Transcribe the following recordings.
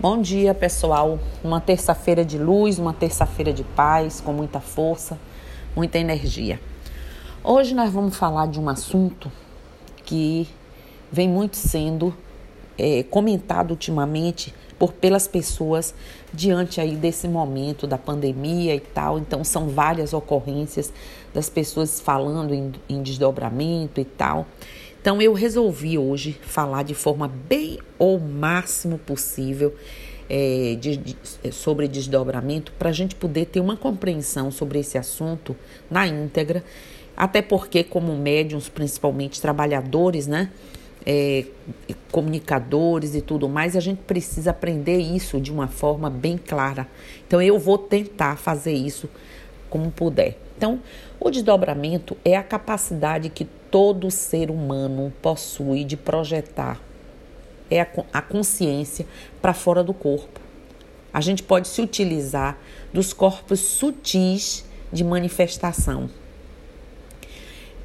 Bom dia, pessoal. Uma terça-feira de luz, uma terça-feira de paz, com muita força, muita energia. Hoje nós vamos falar de um assunto que vem muito sendo é, comentado ultimamente por pelas pessoas diante aí desse momento da pandemia e tal. Então são várias ocorrências das pessoas falando em, em desdobramento e tal. Então eu resolvi hoje falar de forma bem ou máximo possível é, de, de, sobre desdobramento para a gente poder ter uma compreensão sobre esse assunto na íntegra, até porque como médiums, principalmente trabalhadores, né? é, comunicadores e tudo mais, a gente precisa aprender isso de uma forma bem clara. Então, eu vou tentar fazer isso como puder. Então, o desdobramento é a capacidade que todo ser humano possui de projetar é a, a consciência para fora do corpo. A gente pode se utilizar dos corpos sutis de manifestação.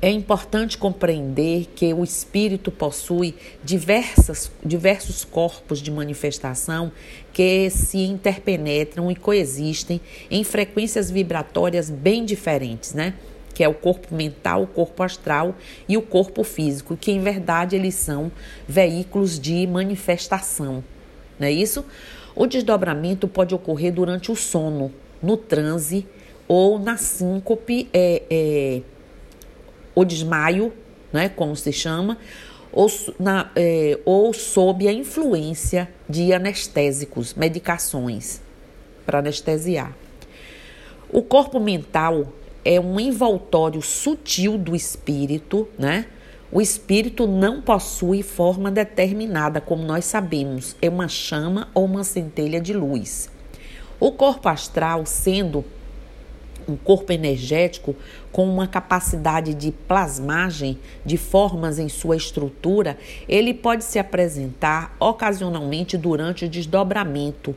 É importante compreender que o espírito possui diversas, diversos corpos de manifestação que se interpenetram e coexistem em frequências vibratórias bem diferentes, né? Que é o corpo mental, o corpo astral e o corpo físico, que em verdade eles são veículos de manifestação, não é isso? O desdobramento pode ocorrer durante o sono, no transe ou na síncope. É, é, o desmaio, né, como se chama, ou, na, é, ou sob a influência de anestésicos, medicações para anestesiar. O corpo mental é um envoltório sutil do espírito, né? O espírito não possui forma determinada, como nós sabemos, é uma chama ou uma centelha de luz. O corpo astral, sendo um corpo energético com uma capacidade de plasmagem de formas em sua estrutura, ele pode se apresentar ocasionalmente durante o desdobramento,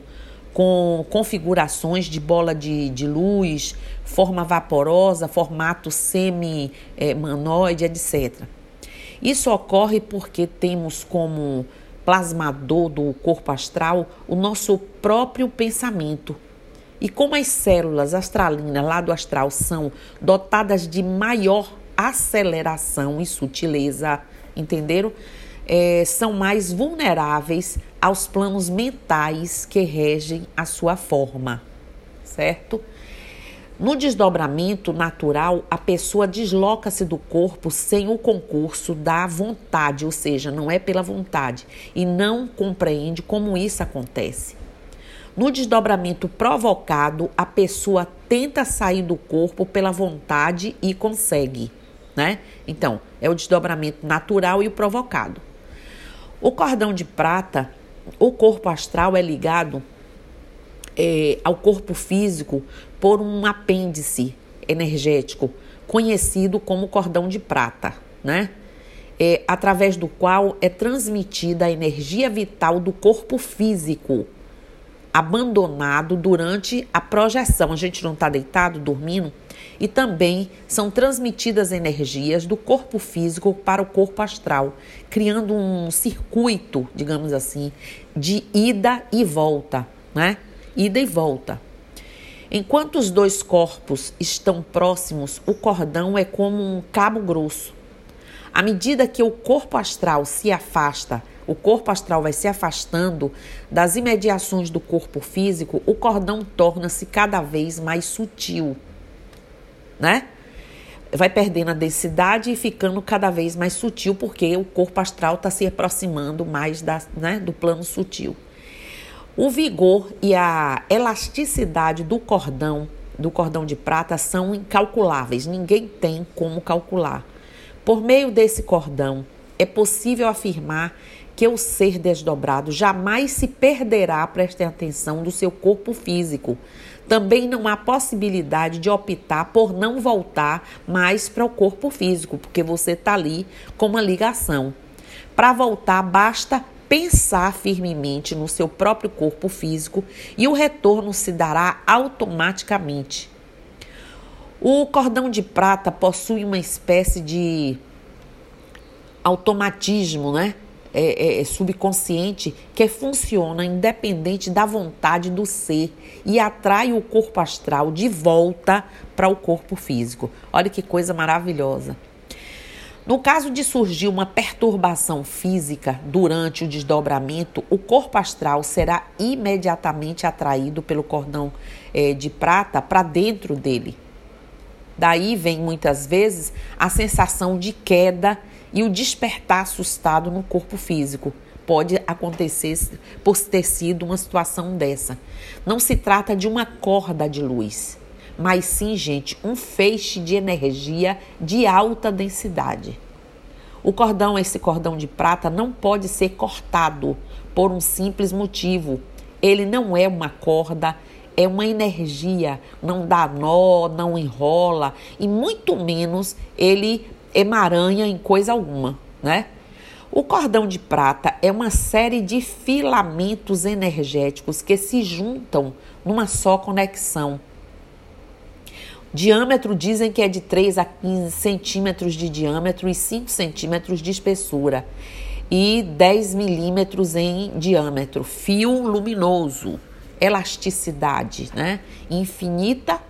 com configurações de bola de, de luz, forma vaporosa, formato semi-manoide, etc. Isso ocorre porque temos como plasmador do corpo astral o nosso próprio pensamento e como as células astralinas lá do astral são dotadas de maior aceleração e sutileza, entenderam? É, são mais vulneráveis aos planos mentais que regem a sua forma, certo? No desdobramento natural, a pessoa desloca-se do corpo sem o concurso da vontade, ou seja, não é pela vontade, e não compreende como isso acontece. No desdobramento provocado, a pessoa tenta sair do corpo pela vontade e consegue, né? Então, é o desdobramento natural e o provocado. O cordão de prata, o corpo astral é ligado é, ao corpo físico por um apêndice energético conhecido como cordão de prata, né? É, através do qual é transmitida a energia vital do corpo físico abandonado durante a projeção. A gente não está deitado, dormindo. E também são transmitidas energias do corpo físico para o corpo astral, criando um circuito, digamos assim, de ida e volta, né? Ida e volta. Enquanto os dois corpos estão próximos, o cordão é como um cabo grosso. À medida que o corpo astral se afasta o corpo astral vai se afastando das imediações do corpo físico, o cordão torna-se cada vez mais sutil, né? Vai perdendo a densidade e ficando cada vez mais sutil, porque o corpo astral está se aproximando mais da, né, do plano sutil. O vigor e a elasticidade do cordão, do cordão de prata, são incalculáveis, ninguém tem como calcular. Por meio desse cordão, é possível afirmar que o ser desdobrado jamais se perderá, prestem atenção, do seu corpo físico. Também não há possibilidade de optar por não voltar mais para o corpo físico, porque você está ali com uma ligação. Para voltar, basta pensar firmemente no seu próprio corpo físico e o retorno se dará automaticamente. O cordão de prata possui uma espécie de automatismo, né? é, é, subconsciente que funciona independente da vontade do ser e atrai o corpo astral de volta para o corpo físico. Olha que coisa maravilhosa. No caso de surgir uma perturbação física durante o desdobramento, o corpo astral será imediatamente atraído pelo cordão é, de prata para dentro dele. Daí vem muitas vezes a sensação de queda e o despertar assustado no corpo físico. Pode acontecer por ter sido uma situação dessa. Não se trata de uma corda de luz mas sim, gente, um feixe de energia de alta densidade. O cordão, esse cordão de prata, não pode ser cortado por um simples motivo. Ele não é uma corda, é uma energia, não dá nó, não enrola e muito menos ele emaranha em coisa alguma, né? O cordão de prata é uma série de filamentos energéticos que se juntam numa só conexão Diâmetro dizem que é de 3 a 15 centímetros de diâmetro e 5 centímetros de espessura e 10 milímetros em diâmetro. Fio luminoso, elasticidade, né? Infinita,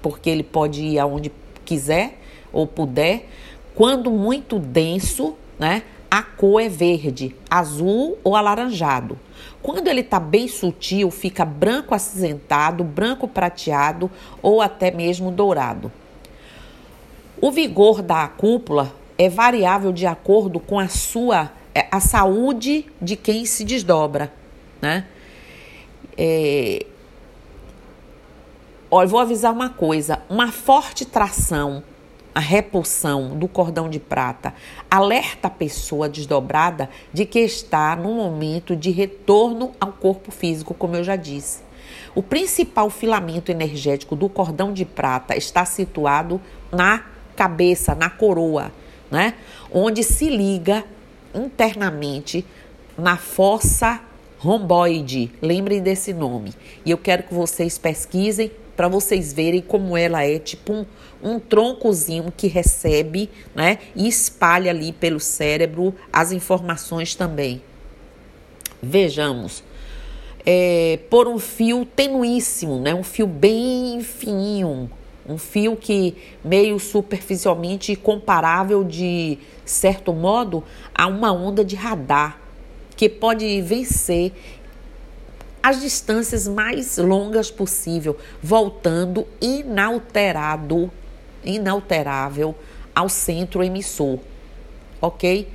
porque ele pode ir aonde quiser ou puder. Quando muito denso, né? A cor é verde, azul ou alaranjado. Quando ele está bem sutil, fica branco acinzentado, branco prateado ou até mesmo dourado. O vigor da cúpula é variável de acordo com a sua é, a saúde de quem se desdobra, né? É... Vou avisar uma coisa: uma forte tração a repulsão do cordão de prata alerta a pessoa desdobrada de que está no momento de retorno ao corpo físico, como eu já disse. O principal filamento energético do cordão de prata está situado na cabeça, na coroa, né? Onde se liga internamente na fossa romboide. Lembrem desse nome. E eu quero que vocês pesquisem para vocês verem como ela é tipo um, um troncozinho que recebe né, e espalha ali pelo cérebro as informações também. Vejamos. É, por um fio tenuíssimo, né, um fio bem fininho, um fio que meio superficialmente comparável de certo modo a uma onda de radar que pode vencer as distâncias mais longas possível, voltando inalterado, inalterável ao centro emissor, ok?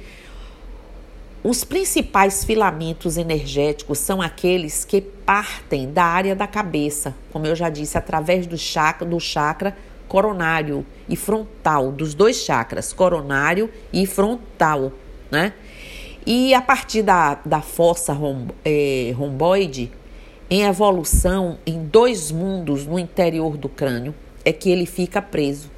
Os principais filamentos energéticos são aqueles que partem da área da cabeça, como eu já disse, através do chakra, do chakra coronário e frontal, dos dois chakras, coronário e frontal, né? E a partir da, da fossa rom, é, romboide, em evolução em dois mundos no interior do crânio, é que ele fica preso.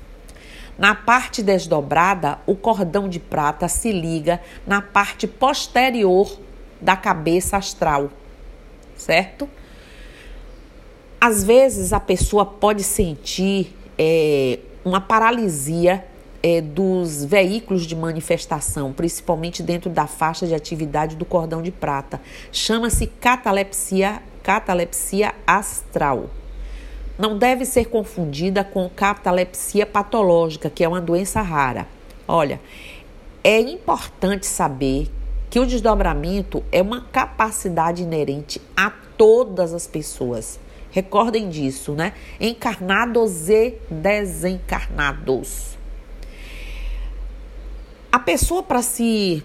Na parte desdobrada, o cordão de prata se liga na parte posterior da cabeça astral, certo? Às vezes a pessoa pode sentir é, uma paralisia é, dos veículos de manifestação, principalmente dentro da faixa de atividade do cordão de prata. Chama-se catalepsia, catalepsia astral. Não deve ser confundida com catalepsia patológica, que é uma doença rara. Olha, é importante saber que o desdobramento é uma capacidade inerente a todas as pessoas. Recordem disso, né? Encarnados e desencarnados. A pessoa para se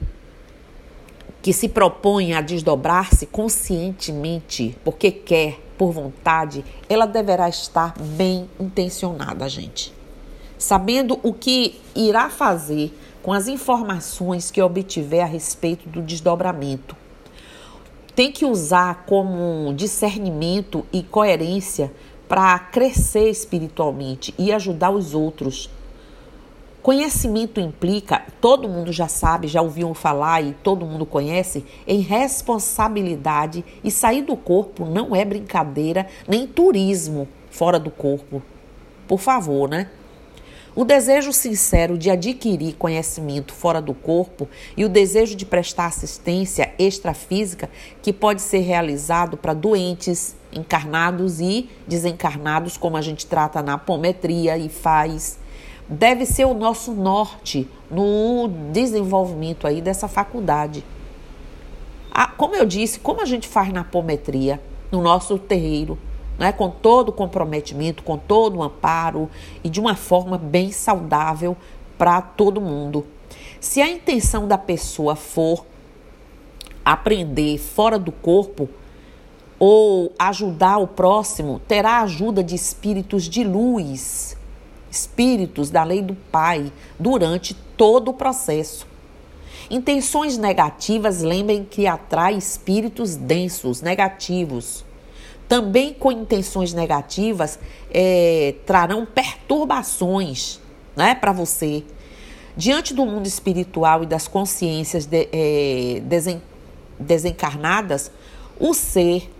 que se propõe a desdobrar-se conscientemente, porque quer, por vontade, ela deverá estar bem intencionada, gente. Sabendo o que irá fazer com as informações que obtiver a respeito do desdobramento. Tem que usar como discernimento e coerência para crescer espiritualmente e ajudar os outros Conhecimento implica, todo mundo já sabe, já ouviu falar e todo mundo conhece, em responsabilidade e sair do corpo não é brincadeira nem turismo fora do corpo. Por favor, né? O desejo sincero de adquirir conhecimento fora do corpo e o desejo de prestar assistência extrafísica que pode ser realizado para doentes, encarnados e desencarnados, como a gente trata na apometria e faz, deve ser o nosso norte no desenvolvimento aí dessa faculdade. Ah, como eu disse, como a gente faz na apometria, no nosso terreiro, né, com todo o comprometimento, com todo o amparo e de uma forma bem saudável para todo mundo. Se a intenção da pessoa for aprender fora do corpo ou ajudar o próximo, terá ajuda de espíritos de luz, espíritos da lei do Pai, durante todo o processo. Intenções negativas, lembrem que atrai espíritos densos, negativos também com intenções negativas, é, trarão perturbações né, para você. Diante do mundo espiritual e das consciências de, é, desen, desencarnadas, o ser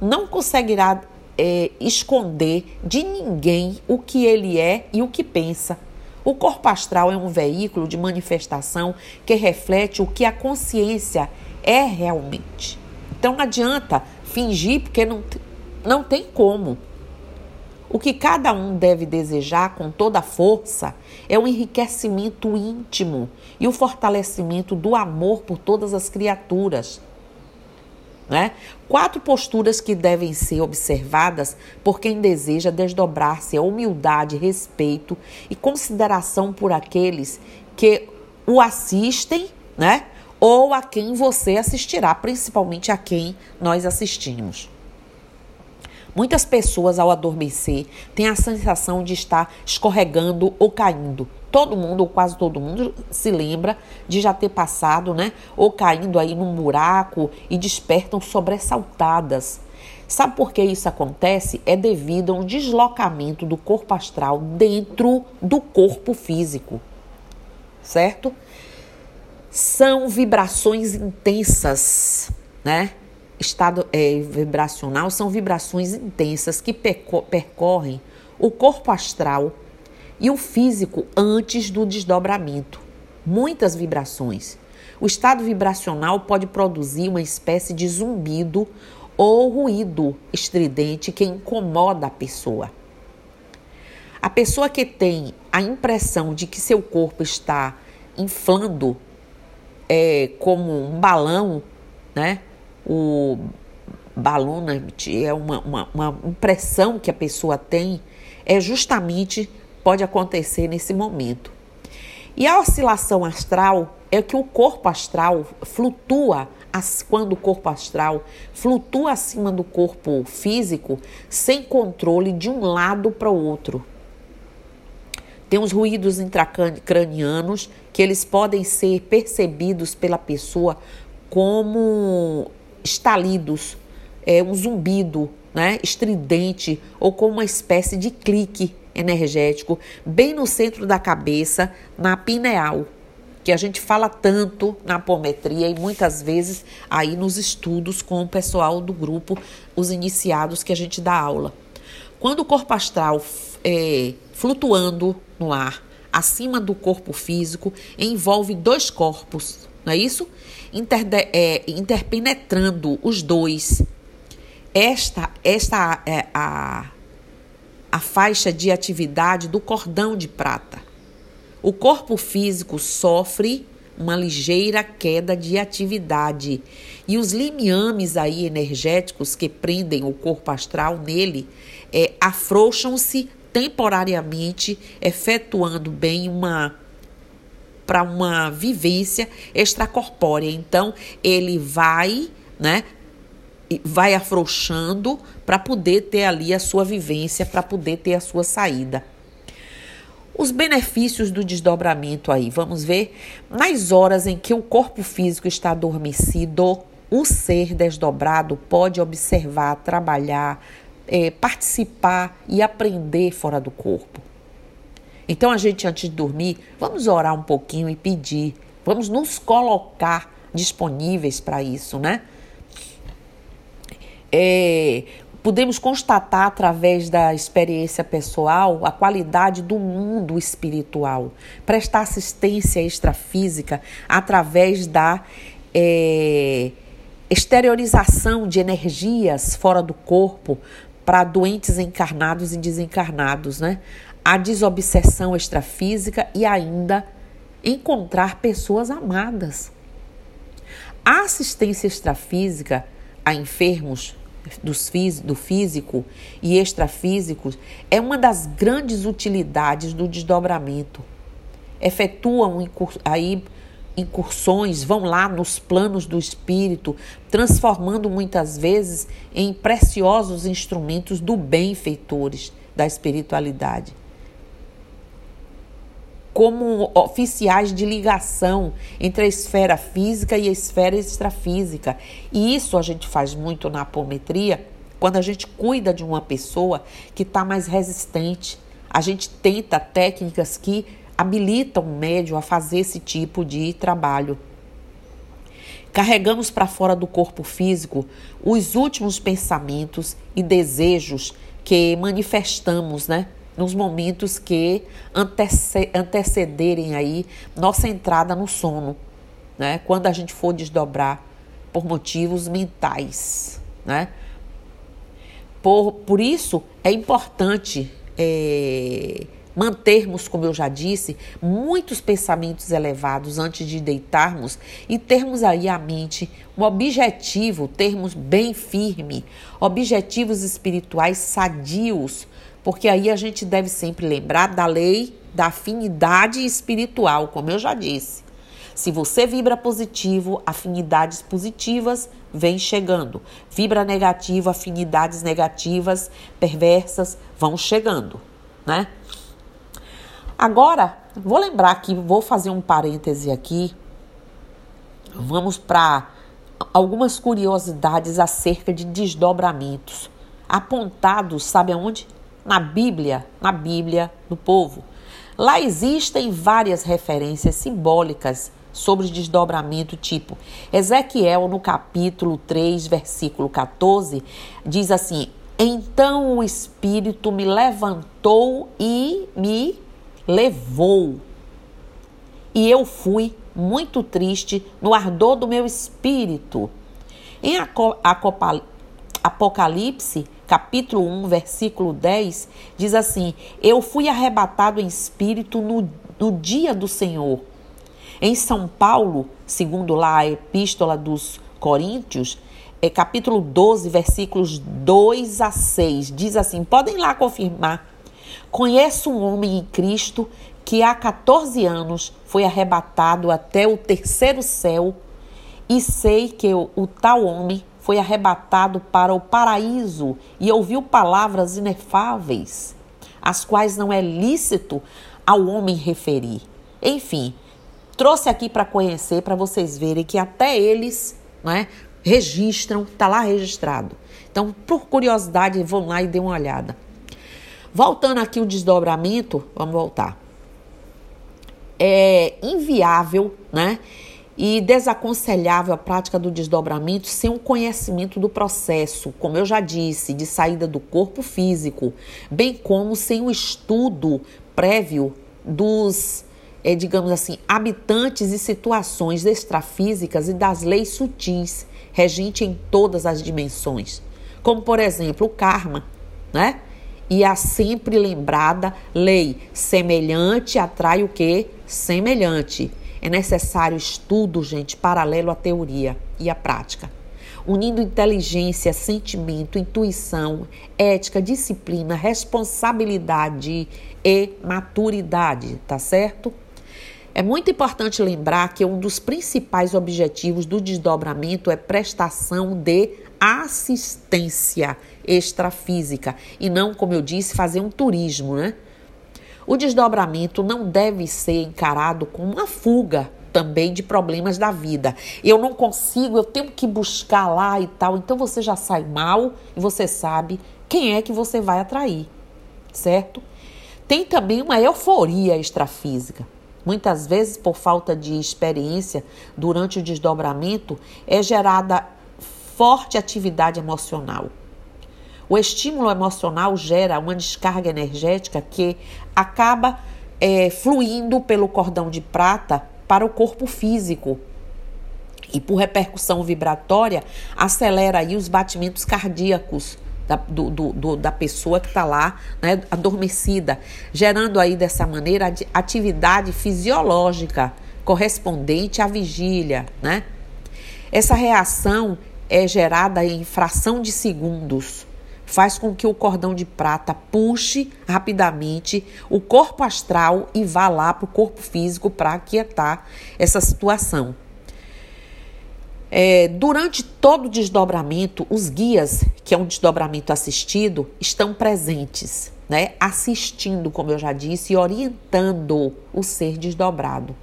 não conseguirá é, esconder de ninguém o que ele é e o que pensa. O corpo astral é um veículo de manifestação que reflete o que a consciência é realmente. Então não adianta fingir, porque não, não tem como. O que cada um deve desejar com toda a força é o enriquecimento íntimo e o fortalecimento do amor por todas as criaturas. Né? Quatro posturas que devem ser observadas por quem deseja desdobrar-se a humildade, respeito e consideração por aqueles que o assistem, né? ou a quem você assistirá, principalmente a quem nós assistimos. Muitas pessoas, ao adormecer, têm a sensação de estar escorregando ou caindo. Todo mundo, ou quase todo mundo, se lembra de já ter passado, né? Ou caindo aí num buraco e despertam sobressaltadas. Sabe por que isso acontece? É devido a um deslocamento do corpo astral dentro do corpo físico, certo? são vibrações intensas, né? Estado é, vibracional são vibrações intensas que percorrem o corpo astral e o físico antes do desdobramento. Muitas vibrações. O estado vibracional pode produzir uma espécie de zumbido ou ruído estridente que incomoda a pessoa. A pessoa que tem a impressão de que seu corpo está inflando é como um balão, né? O balonamite é uma, uma, uma impressão que a pessoa tem, é justamente pode acontecer nesse momento. E a oscilação astral é que o corpo astral flutua quando o corpo astral flutua acima do corpo físico sem controle de um lado para o outro. Tem os ruídos intracranianos que eles podem ser percebidos pela pessoa como estalidos, é, um zumbido né, estridente ou como uma espécie de clique energético bem no centro da cabeça, na pineal, que a gente fala tanto na apometria e muitas vezes aí nos estudos com o pessoal do grupo, os iniciados que a gente dá aula. Quando o corpo astral é, flutuando no ar, acima do corpo físico, envolve dois corpos, não é isso? Interde é, interpenetrando os dois. Esta, esta é a, a faixa de atividade do cordão de prata. O corpo físico sofre uma ligeira queda de atividade e os limiames aí energéticos que prendem o corpo astral nele é, afrouxam-se temporariamente efetuando bem uma para uma vivência extracorpórea. Então, ele vai, né, vai afrouxando para poder ter ali a sua vivência, para poder ter a sua saída. Os benefícios do desdobramento aí, vamos ver. Nas horas em que o corpo físico está adormecido, o ser desdobrado pode observar, trabalhar, é, participar e aprender fora do corpo. Então, a gente, antes de dormir, vamos orar um pouquinho e pedir, vamos nos colocar disponíveis para isso, né? É, Podemos constatar através da experiência pessoal a qualidade do mundo espiritual, prestar assistência extrafísica através da é, exteriorização de energias fora do corpo para doentes encarnados e desencarnados, né? A desobsessão extrafísica e ainda encontrar pessoas amadas. A assistência extrafísica a enfermos do físico e extrafísicos é uma das grandes utilidades do desdobramento. Efetuam aí incursões, vão lá nos planos do espírito, transformando muitas vezes em preciosos instrumentos do bem feitores da espiritualidade. Como oficiais de ligação entre a esfera física e a esfera extrafísica. E isso a gente faz muito na apometria, quando a gente cuida de uma pessoa que está mais resistente. A gente tenta técnicas que habilitam o médium a fazer esse tipo de trabalho. Carregamos para fora do corpo físico os últimos pensamentos e desejos que manifestamos, né? Nos momentos que antecederem aí nossa entrada no sono, né? Quando a gente for desdobrar por motivos mentais, né? Por, por isso é importante é, mantermos, como eu já disse, muitos pensamentos elevados antes de deitarmos e termos aí a mente um objetivo, termos bem firme, objetivos espirituais sadios, porque aí a gente deve sempre lembrar da lei da afinidade espiritual, como eu já disse. Se você vibra positivo, afinidades positivas vêm chegando. Vibra negativo, afinidades negativas, perversas vão chegando, né? Agora, vou lembrar aqui, vou fazer um parêntese aqui. Vamos para algumas curiosidades acerca de desdobramentos apontados, sabe aonde? Na Bíblia, na Bíblia do povo. Lá existem várias referências simbólicas sobre desdobramento, tipo Ezequiel, no capítulo 3, versículo 14, diz assim: Então o Espírito me levantou e me levou. E eu fui muito triste no ardor do meu espírito. Em Apocalipse, capítulo 1, versículo 10, diz assim: Eu fui arrebatado em espírito no, no dia do Senhor. Em São Paulo, segundo lá a Epístola dos Coríntios, é, capítulo 12, versículos 2 a 6, diz assim: podem lá confirmar Conheço um homem em Cristo que há 14 anos foi arrebatado até o terceiro céu e sei que o, o tal homem foi arrebatado para o paraíso e ouviu palavras inefáveis, as quais não é lícito ao homem referir. Enfim, trouxe aqui para conhecer, para vocês verem que até eles né, registram, está lá registrado. Então, por curiosidade, vão lá e dê uma olhada. Voltando aqui o desdobramento, vamos voltar. É inviável, né? E desaconselhável a prática do desdobramento sem um conhecimento do processo, como eu já disse, de saída do corpo físico, bem como sem o um estudo prévio dos, é, digamos assim, habitantes e situações extrafísicas e das leis sutis regentes em todas as dimensões, como por exemplo o karma, né? e a sempre lembrada lei semelhante atrai o que? Semelhante. É necessário estudo, gente, paralelo à teoria e à prática. Unindo inteligência, sentimento, intuição, ética, disciplina, responsabilidade e maturidade, tá certo? É muito importante lembrar que um dos principais objetivos do desdobramento é prestação de assistência extrafísica e não, como eu disse, fazer um turismo, né? O desdobramento não deve ser encarado como uma fuga também de problemas da vida. Eu não consigo, eu tenho que buscar lá e tal. Então você já sai mal e você sabe quem é que você vai atrair, certo? Tem também uma euforia extrafísica. Muitas vezes, por falta de experiência durante o desdobramento, é gerada forte atividade emocional. O estímulo emocional gera uma descarga energética que acaba é, fluindo pelo cordão de prata para o corpo físico. E por repercussão vibratória, acelera aí os batimentos cardíacos da, do, do, do, da pessoa que está lá né, adormecida, gerando aí dessa maneira atividade fisiológica correspondente à vigília. Né? Essa reação é gerada em fração de segundos faz com que o cordão de prata puxe rapidamente o corpo astral e vá lá para o corpo físico para aquietar essa situação. É, durante todo o desdobramento, os guias, que é um desdobramento assistido, estão presentes, né? assistindo, como eu já disse, e orientando o ser desdobrado.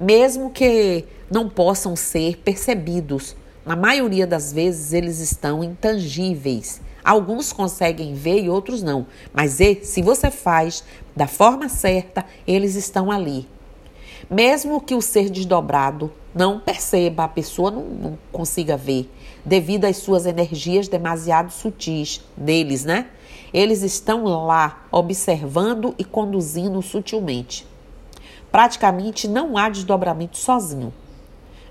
Mesmo que não possam ser percebidos, na maioria das vezes eles estão intangíveis Alguns conseguem ver e outros não. Mas se você faz da forma certa, eles estão ali. Mesmo que o ser desdobrado não perceba, a pessoa não, não consiga ver, devido às suas energias demasiado sutis deles, né? Eles estão lá observando e conduzindo sutilmente. Praticamente não há desdobramento sozinho,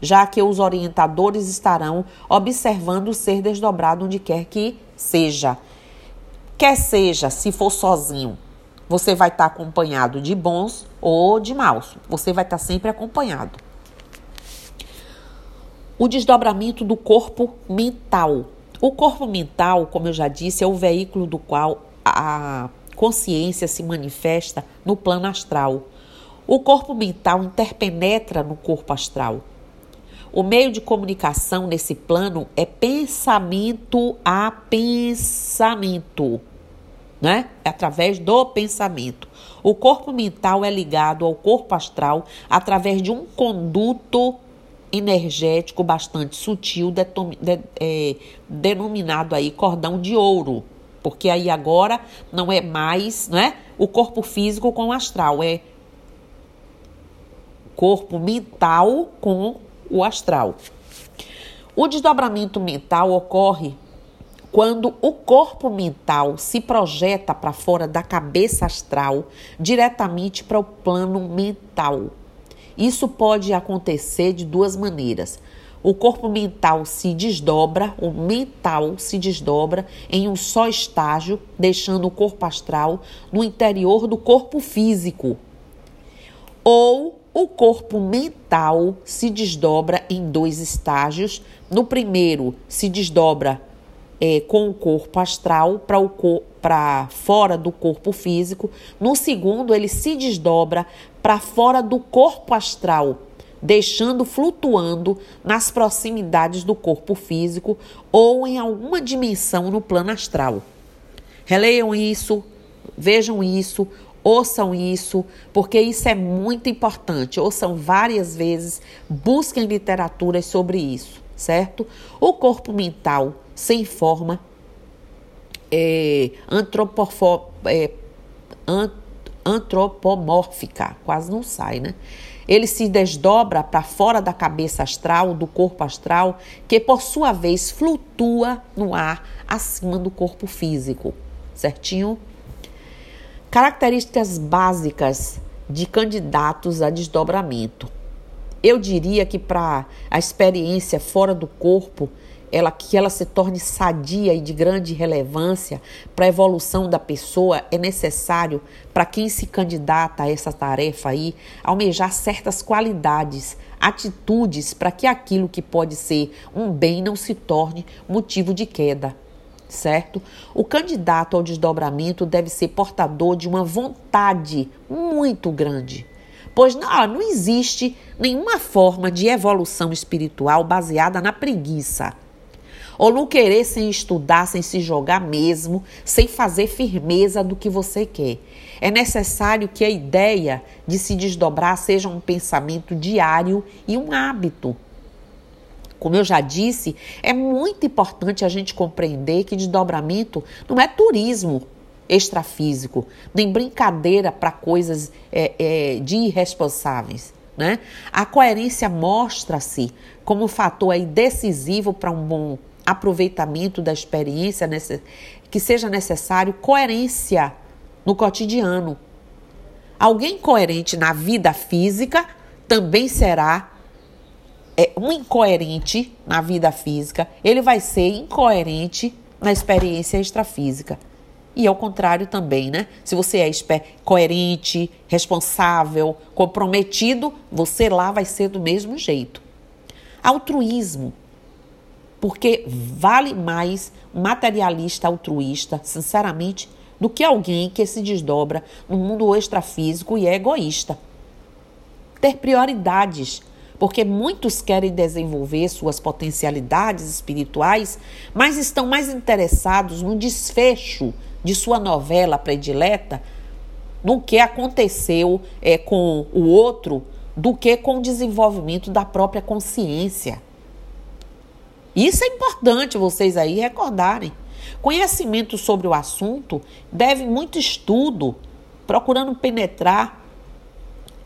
já que os orientadores estarão observando o ser desdobrado onde quer que seja. Quer seja, se for sozinho, você vai estar acompanhado de bons ou de maus. Você vai estar sempre acompanhado. O desdobramento do corpo mental. O corpo mental, como eu já disse, é o veículo do qual a consciência se manifesta no plano astral. O corpo mental interpenetra no corpo astral. O meio de comunicação nesse plano é pensamento a pensamento, né? É através do pensamento. O corpo mental é ligado ao corpo astral através de um conduto energético bastante sutil, de, é, denominado aí cordão de ouro. Porque aí agora não é mais né, o corpo físico com o astral, é corpo mental com o astral. O desdobramento mental ocorre quando o corpo mental se projeta para fora da cabeça astral, diretamente para o plano mental. Isso pode acontecer de duas maneiras. O corpo mental se desdobra, o mental se desdobra em um só estágio, deixando o corpo astral no interior do corpo físico. Ou o corpo mental se desdobra em dois estágios. No primeiro, se desdobra é, com o corpo astral para fora do corpo físico. No segundo, ele se desdobra para fora do corpo astral, deixando flutuando nas proximidades do corpo físico ou em alguma dimensão no plano astral. Releiam isso, vejam isso, Ouçam isso, porque isso é muito importante. Ouçam várias vezes, busquem literaturas sobre isso, certo? O corpo mental sem forma é, é, antropomórfica, quase não sai, né? Ele se desdobra para fora da cabeça astral, do corpo astral, que por sua vez flutua no ar acima do corpo físico, certinho? Características básicas de candidatos a desdobramento. Eu diria que para a experiência fora do corpo, ela que ela se torne sadia e de grande relevância para a evolução da pessoa, é necessário para quem se candidata a essa tarefa aí almejar certas qualidades, atitudes para que aquilo que pode ser um bem não se torne motivo de queda certo? O candidato ao desdobramento deve ser portador de uma vontade muito grande, pois não, não existe nenhuma forma de evolução espiritual baseada na preguiça. Ou no querer sem estudar, sem se jogar mesmo, sem fazer firmeza do que você quer. É necessário que a ideia de se desdobrar seja um pensamento diário e um hábito como eu já disse, é muito importante a gente compreender que desdobramento não é turismo extrafísico, nem brincadeira para coisas é, é, de irresponsáveis. Né? A coerência mostra-se como fator aí decisivo para um bom aproveitamento da experiência, que seja necessário coerência no cotidiano. Alguém coerente na vida física também será é, um incoerente na vida física, ele vai ser incoerente na experiência extrafísica. E ao contrário também, né? Se você é coerente, responsável, comprometido, você lá vai ser do mesmo jeito. Altruísmo. Porque vale mais materialista altruísta, sinceramente, do que alguém que se desdobra no mundo extrafísico e é egoísta. Ter prioridades, porque muitos querem desenvolver suas potencialidades espirituais, mas estão mais interessados no desfecho de sua novela predileta do que aconteceu é, com o outro, do que com o desenvolvimento da própria consciência. Isso é importante vocês aí recordarem. Conhecimento sobre o assunto deve muito estudo, procurando penetrar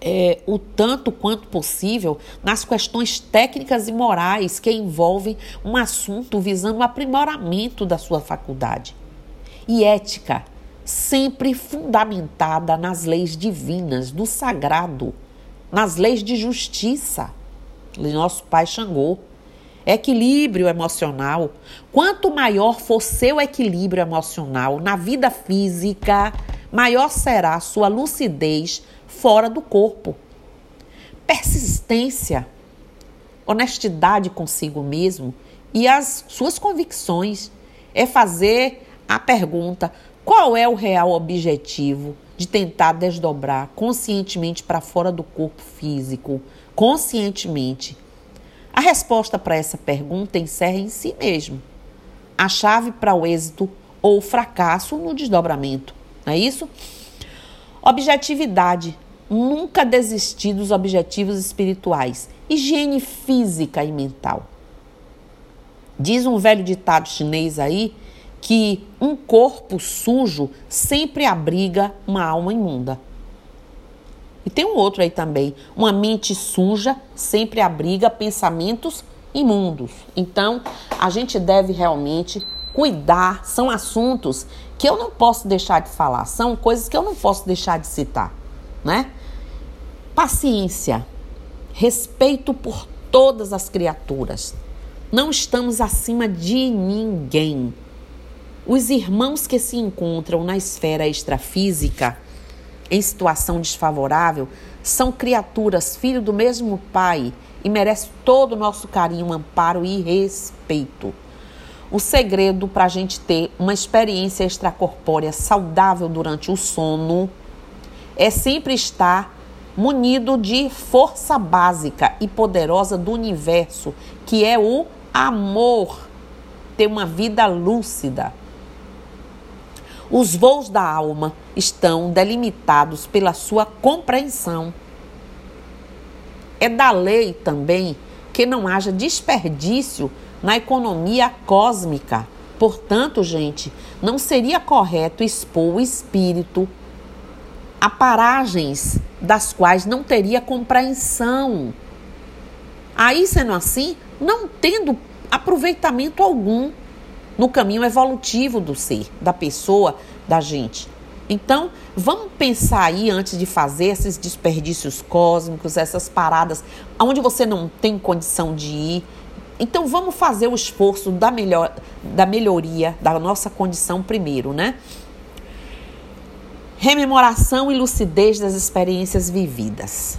é, o tanto quanto possível nas questões técnicas e morais que envolvem um assunto visando o aprimoramento da sua faculdade e ética, sempre fundamentada nas leis divinas, do sagrado, nas leis de justiça. Nosso pai Xangô. Equilíbrio emocional. Quanto maior for seu equilíbrio emocional na vida física, maior será sua lucidez fora do corpo. Persistência, honestidade consigo mesmo e as suas convicções é fazer a pergunta: qual é o real objetivo de tentar desdobrar conscientemente para fora do corpo físico? Conscientemente. A resposta para essa pergunta encerra em si mesmo. A chave para o êxito ou fracasso no desdobramento. Não é isso? Objetividade. Nunca desistir dos objetivos espirituais. Higiene física e mental. Diz um velho ditado chinês aí que um corpo sujo sempre abriga uma alma imunda. E tem um outro aí também. Uma mente suja sempre abriga pensamentos imundos. Então, a gente deve realmente cuidar. São assuntos que eu não posso deixar de falar, são coisas que eu não posso deixar de citar, né? Paciência, respeito por todas as criaturas. Não estamos acima de ninguém. Os irmãos que se encontram na esfera extrafísica em situação desfavorável são criaturas, filho do mesmo pai e merecem todo o nosso carinho, amparo e respeito. O segredo para a gente ter uma experiência extracorpórea saudável durante o sono é sempre estar munido de força básica e poderosa do universo, que é o amor. Ter uma vida lúcida. Os voos da alma estão delimitados pela sua compreensão. É da lei também que não haja desperdício na economia cósmica. Portanto, gente, não seria correto expor o espírito a paragens das quais não teria compreensão. Aí, sendo assim, não tendo aproveitamento algum no caminho evolutivo do ser, da pessoa, da gente. Então, vamos pensar aí antes de fazer esses desperdícios cósmicos, essas paradas onde você não tem condição de ir. Então, vamos fazer o esforço da, melhor, da melhoria da nossa condição primeiro, né? Rememoração e lucidez das experiências vividas.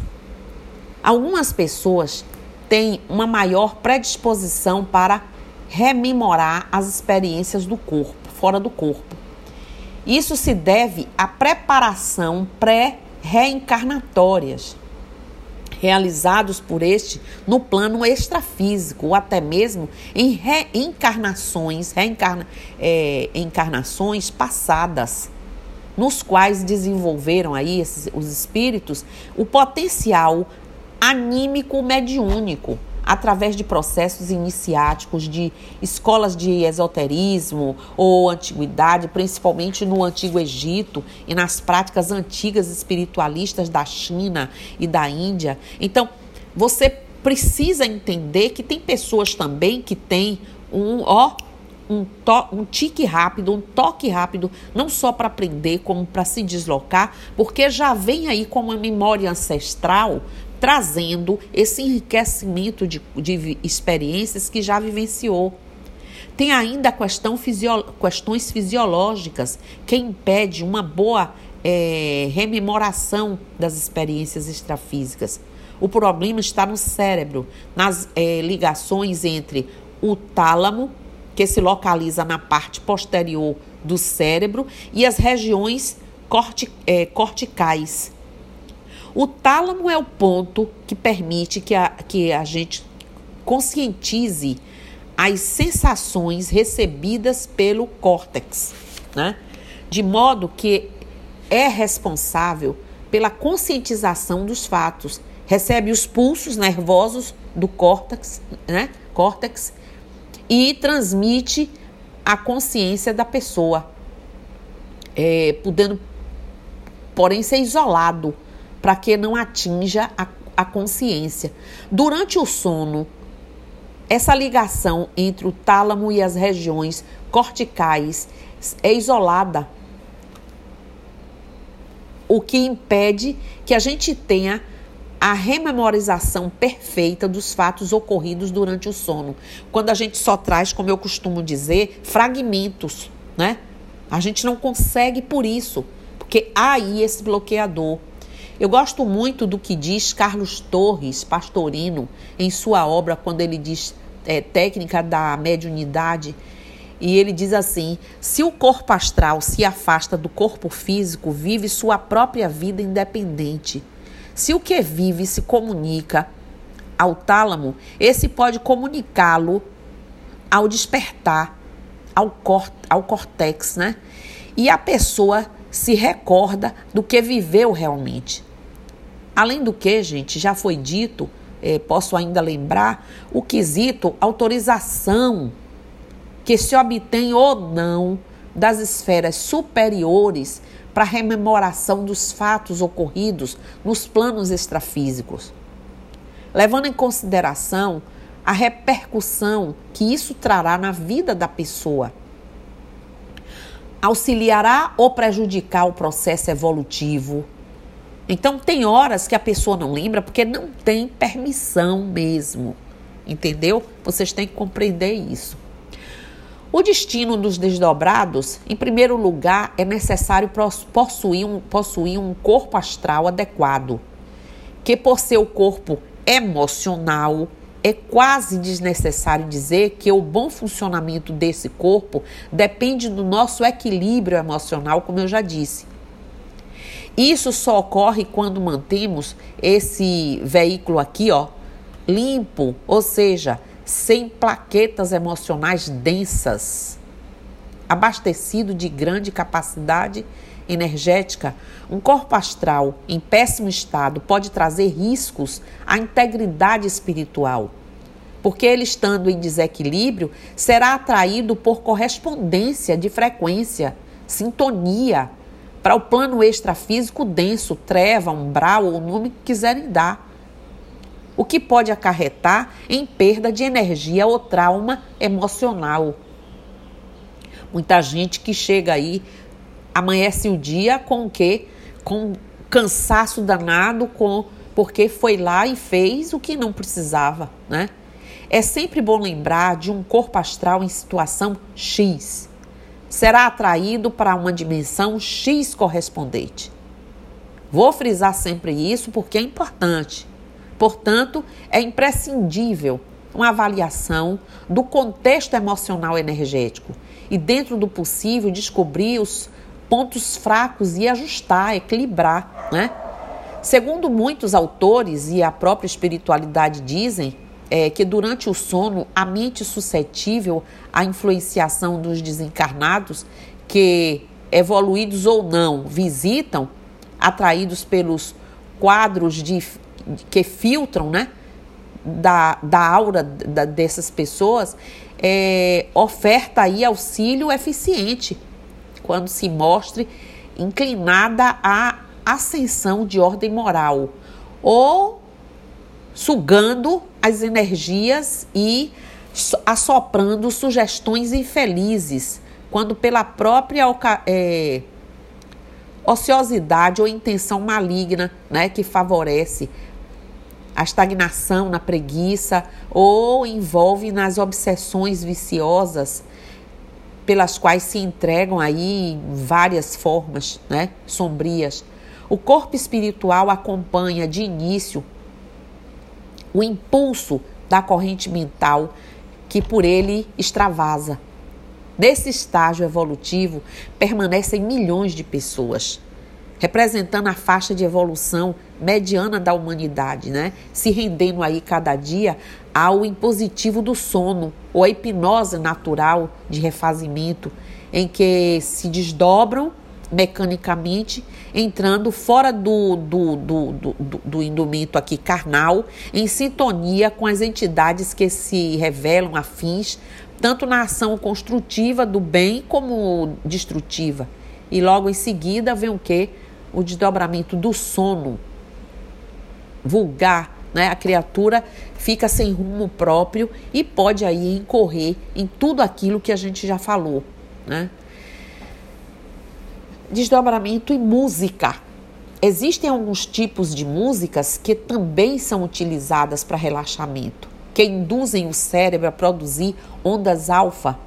Algumas pessoas têm uma maior predisposição para rememorar as experiências do corpo, fora do corpo. Isso se deve à preparação pré-reencarnatórias realizados por este no plano extrafísico ou até mesmo em reencarnações, reencarna, é, encarnações passadas, nos quais desenvolveram aí esses, os espíritos o potencial anímico mediúnico através de processos iniciáticos de escolas de esoterismo ou antiguidade, principalmente no Antigo Egito e nas práticas antigas espiritualistas da China e da Índia. Então, você precisa entender que tem pessoas também que têm um, ó, um, to, um tique rápido, um toque rápido, não só para aprender, como para se deslocar, porque já vem aí com uma memória ancestral trazendo esse enriquecimento de, de experiências que já vivenciou. Tem ainda questão questões fisiológicas que impede uma boa é, rememoração das experiências extrafísicas. O problema está no cérebro, nas é, ligações entre o tálamo, que se localiza na parte posterior do cérebro, e as regiões corti, é, corticais. O tálamo é o ponto que permite que a, que a gente conscientize as sensações recebidas pelo córtex, né? De modo que é responsável pela conscientização dos fatos, recebe os pulsos nervosos do córtex, né? Córtex e transmite a consciência da pessoa, é, podendo, porém, ser isolado para que não atinja a, a consciência. Durante o sono, essa ligação entre o tálamo e as regiões corticais é isolada, o que impede que a gente tenha a rememorização perfeita dos fatos ocorridos durante o sono. Quando a gente só traz, como eu costumo dizer, fragmentos, né? A gente não consegue por isso, porque há aí esse bloqueador. Eu gosto muito do que diz Carlos Torres Pastorino em sua obra, quando ele diz é, técnica da mediunidade. E ele diz assim: se o corpo astral se afasta do corpo físico, vive sua própria vida independente. Se o que vive se comunica ao tálamo, esse pode comunicá-lo ao despertar, ao, cor, ao cortex, né? E a pessoa se recorda do que viveu realmente. Além do que, gente, já foi dito, eh, posso ainda lembrar, o quesito autorização que se obtém ou não das esferas superiores para rememoração dos fatos ocorridos nos planos extrafísicos, levando em consideração a repercussão que isso trará na vida da pessoa. Auxiliará ou prejudicar o processo evolutivo. Então, tem horas que a pessoa não lembra porque não tem permissão mesmo. Entendeu? Vocês têm que compreender isso. O destino dos desdobrados, em primeiro lugar, é necessário possuir um, possuir um corpo astral adequado, que por seu corpo emocional, é quase desnecessário dizer que o bom funcionamento desse corpo depende do nosso equilíbrio emocional, como eu já disse. Isso só ocorre quando mantemos esse veículo aqui, ó, limpo, ou seja, sem plaquetas emocionais densas, abastecido de grande capacidade energética, um corpo astral em péssimo estado pode trazer riscos à integridade espiritual. Porque ele estando em desequilíbrio, será atraído por correspondência de frequência, sintonia, para o plano extrafísico denso, treva, umbral ou o nome que quiserem dar o que pode acarretar em perda de energia ou trauma emocional. Muita gente que chega aí amanhece o dia com o quê? Com cansaço danado, com porque foi lá e fez o que não precisava, né? É sempre bom lembrar de um corpo astral em situação X. Será atraído para uma dimensão X correspondente. Vou frisar sempre isso porque é importante. Portanto, é imprescindível uma avaliação do contexto emocional energético e, dentro do possível, descobrir os pontos fracos e ajustar, equilibrar, né? Segundo muitos autores e a própria espiritualidade dizem, é que durante o sono a mente suscetível à influenciação dos desencarnados que evoluídos ou não visitam, atraídos pelos quadros de que filtram, né? Da, da aura da, dessas pessoas, é, oferta aí auxílio eficiente quando se mostre inclinada à ascensão de ordem moral ou sugando as energias e assoprando sugestões infelizes, quando pela própria é, ociosidade ou intenção maligna né, que favorece a estagnação na preguiça ou envolve nas obsessões viciosas pelas quais se entregam aí várias formas né, sombrias. O corpo espiritual acompanha de início o impulso da corrente mental que por ele extravasa. Nesse estágio evolutivo permanecem milhões de pessoas, representando a faixa de evolução mediana da humanidade, né? Se rendendo aí cada dia ao impositivo do sono ou a hipnose natural de refazimento, em que se desdobram mecanicamente, entrando fora do, do, do, do, do indumento aqui carnal, em sintonia com as entidades que se revelam afins, tanto na ação construtiva do bem como destrutiva. E logo em seguida vem o que? O desdobramento do sono vulgar, né? A criatura fica sem rumo próprio e pode aí incorrer em tudo aquilo que a gente já falou, né? Desdobramento e música. Existem alguns tipos de músicas que também são utilizadas para relaxamento, que induzem o cérebro a produzir ondas alfa,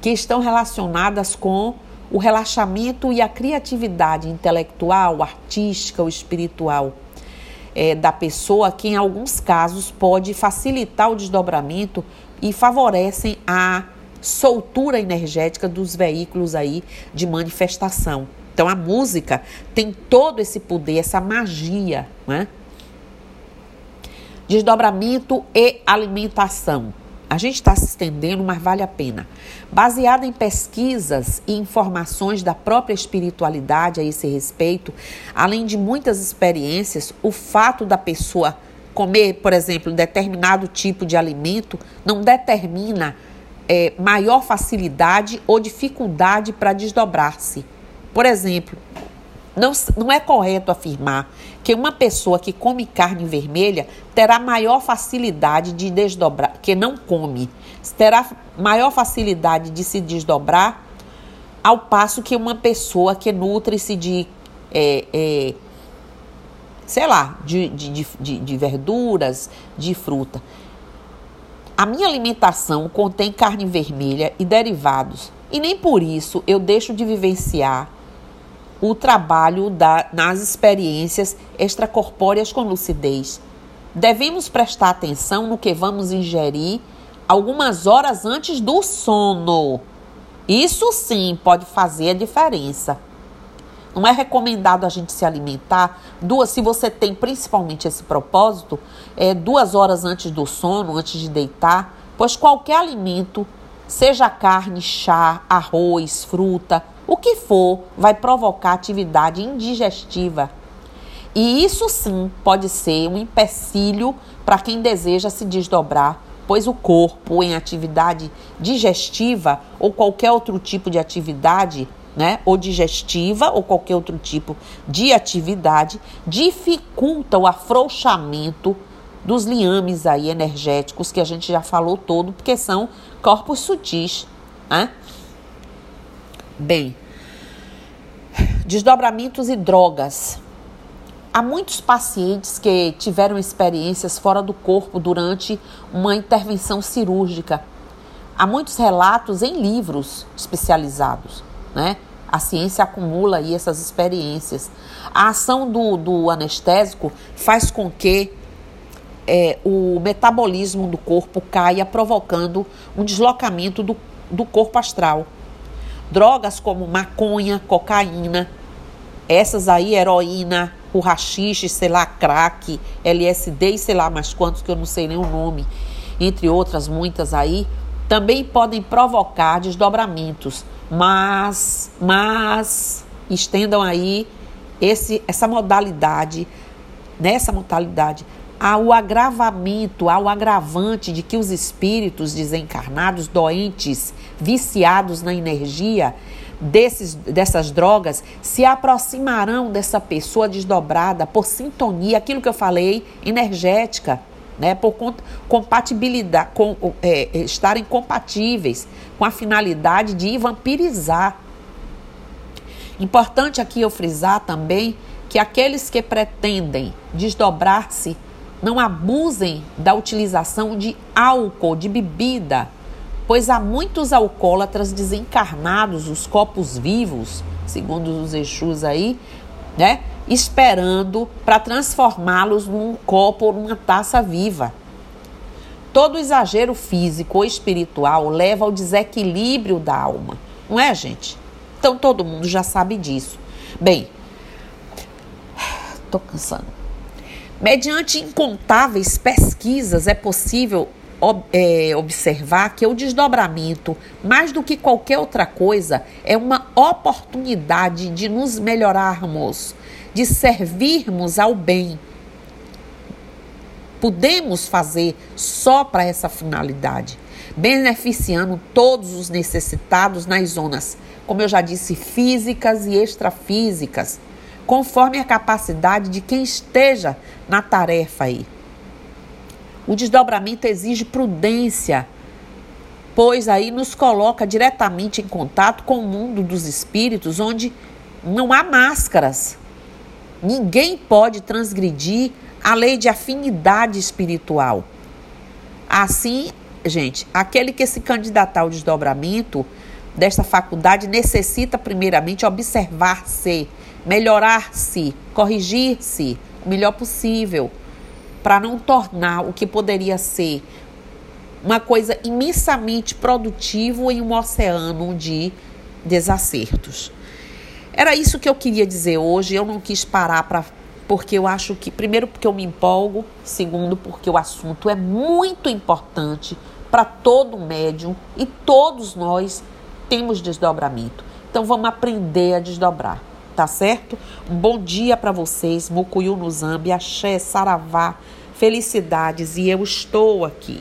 que estão relacionadas com o relaxamento e a criatividade intelectual, artística ou espiritual é, da pessoa, que em alguns casos pode facilitar o desdobramento e favorecem a soltura energética dos veículos aí de manifestação. Então a música tem todo esse poder, essa magia, né? Desdobramento e alimentação. A gente está se estendendo, mas vale a pena. Baseada em pesquisas e informações da própria espiritualidade a esse respeito, além de muitas experiências, o fato da pessoa comer, por exemplo, determinado tipo de alimento não determina é, maior facilidade ou dificuldade para desdobrar-se. Por exemplo, não, não é correto afirmar que uma pessoa que come carne vermelha terá maior facilidade de desdobrar, que não come, terá maior facilidade de se desdobrar, ao passo que uma pessoa que nutre-se de, é, é, sei lá, de, de, de, de verduras, de fruta. A minha alimentação contém carne vermelha e derivados, e nem por isso eu deixo de vivenciar o trabalho da, nas experiências extracorpóreas com lucidez. Devemos prestar atenção no que vamos ingerir algumas horas antes do sono. Isso sim pode fazer a diferença. Não é recomendado a gente se alimentar duas, se você tem principalmente esse propósito, é, duas horas antes do sono, antes de deitar, pois qualquer alimento, seja carne, chá, arroz, fruta, o que for, vai provocar atividade indigestiva. E isso sim pode ser um empecilho para quem deseja se desdobrar, pois o corpo em atividade digestiva ou qualquer outro tipo de atividade né, ou digestiva ou qualquer outro tipo de atividade, dificulta o afrouxamento dos liames aí energéticos que a gente já falou todo, porque são corpos sutis, né? Bem, desdobramentos e drogas. Há muitos pacientes que tiveram experiências fora do corpo durante uma intervenção cirúrgica. Há muitos relatos em livros especializados, né? A ciência acumula aí essas experiências. A ação do, do anestésico faz com que é, o metabolismo do corpo caia, provocando um deslocamento do, do corpo astral. Drogas como maconha, cocaína, essas aí, heroína, o rachixe, sei lá, crack, LSD sei lá mais quantos que eu não sei nem o nome, entre outras muitas aí, também podem provocar desdobramentos mas, mas estendam aí esse, essa modalidade, nessa modalidade, ao agravamento, ao agravante de que os espíritos desencarnados, doentes, viciados na energia desses, dessas drogas, se aproximarão dessa pessoa desdobrada por sintonia, aquilo que eu falei, energética, né? Por compatibilidade, com, é, estarem compatíveis com a finalidade de vampirizar. Importante aqui eu frisar também que aqueles que pretendem desdobrar-se não abusem da utilização de álcool, de bebida, pois há muitos alcoólatras desencarnados, os copos vivos, segundo os Exus aí, né? Esperando para transformá-los num copo ou numa taça viva. Todo exagero físico ou espiritual leva ao desequilíbrio da alma, não é, gente? Então todo mundo já sabe disso. Bem, tô cansando. Mediante incontáveis pesquisas, é possível ob, é, observar que o desdobramento, mais do que qualquer outra coisa, é uma oportunidade de nos melhorarmos, de servirmos ao bem. Podemos fazer só para essa finalidade, beneficiando todos os necessitados nas zonas, como eu já disse, físicas e extrafísicas conforme a capacidade de quem esteja na tarefa aí. O desdobramento exige prudência, pois aí nos coloca diretamente em contato com o mundo dos espíritos, onde não há máscaras. Ninguém pode transgredir a lei de afinidade espiritual. Assim, gente, aquele que se candidatar ao desdobramento desta faculdade necessita primeiramente observar-se melhorar-se, corrigir-se o melhor possível, para não tornar o que poderia ser uma coisa imensamente produtivo em um oceano de desacertos. Era isso que eu queria dizer hoje. Eu não quis parar para porque eu acho que primeiro porque eu me empolgo, segundo porque o assunto é muito importante para todo médium e todos nós temos desdobramento. Então vamos aprender a desdobrar tá certo? Bom dia para vocês, Mucuyu no Zambi, Axé, Saravá, felicidades e eu estou aqui.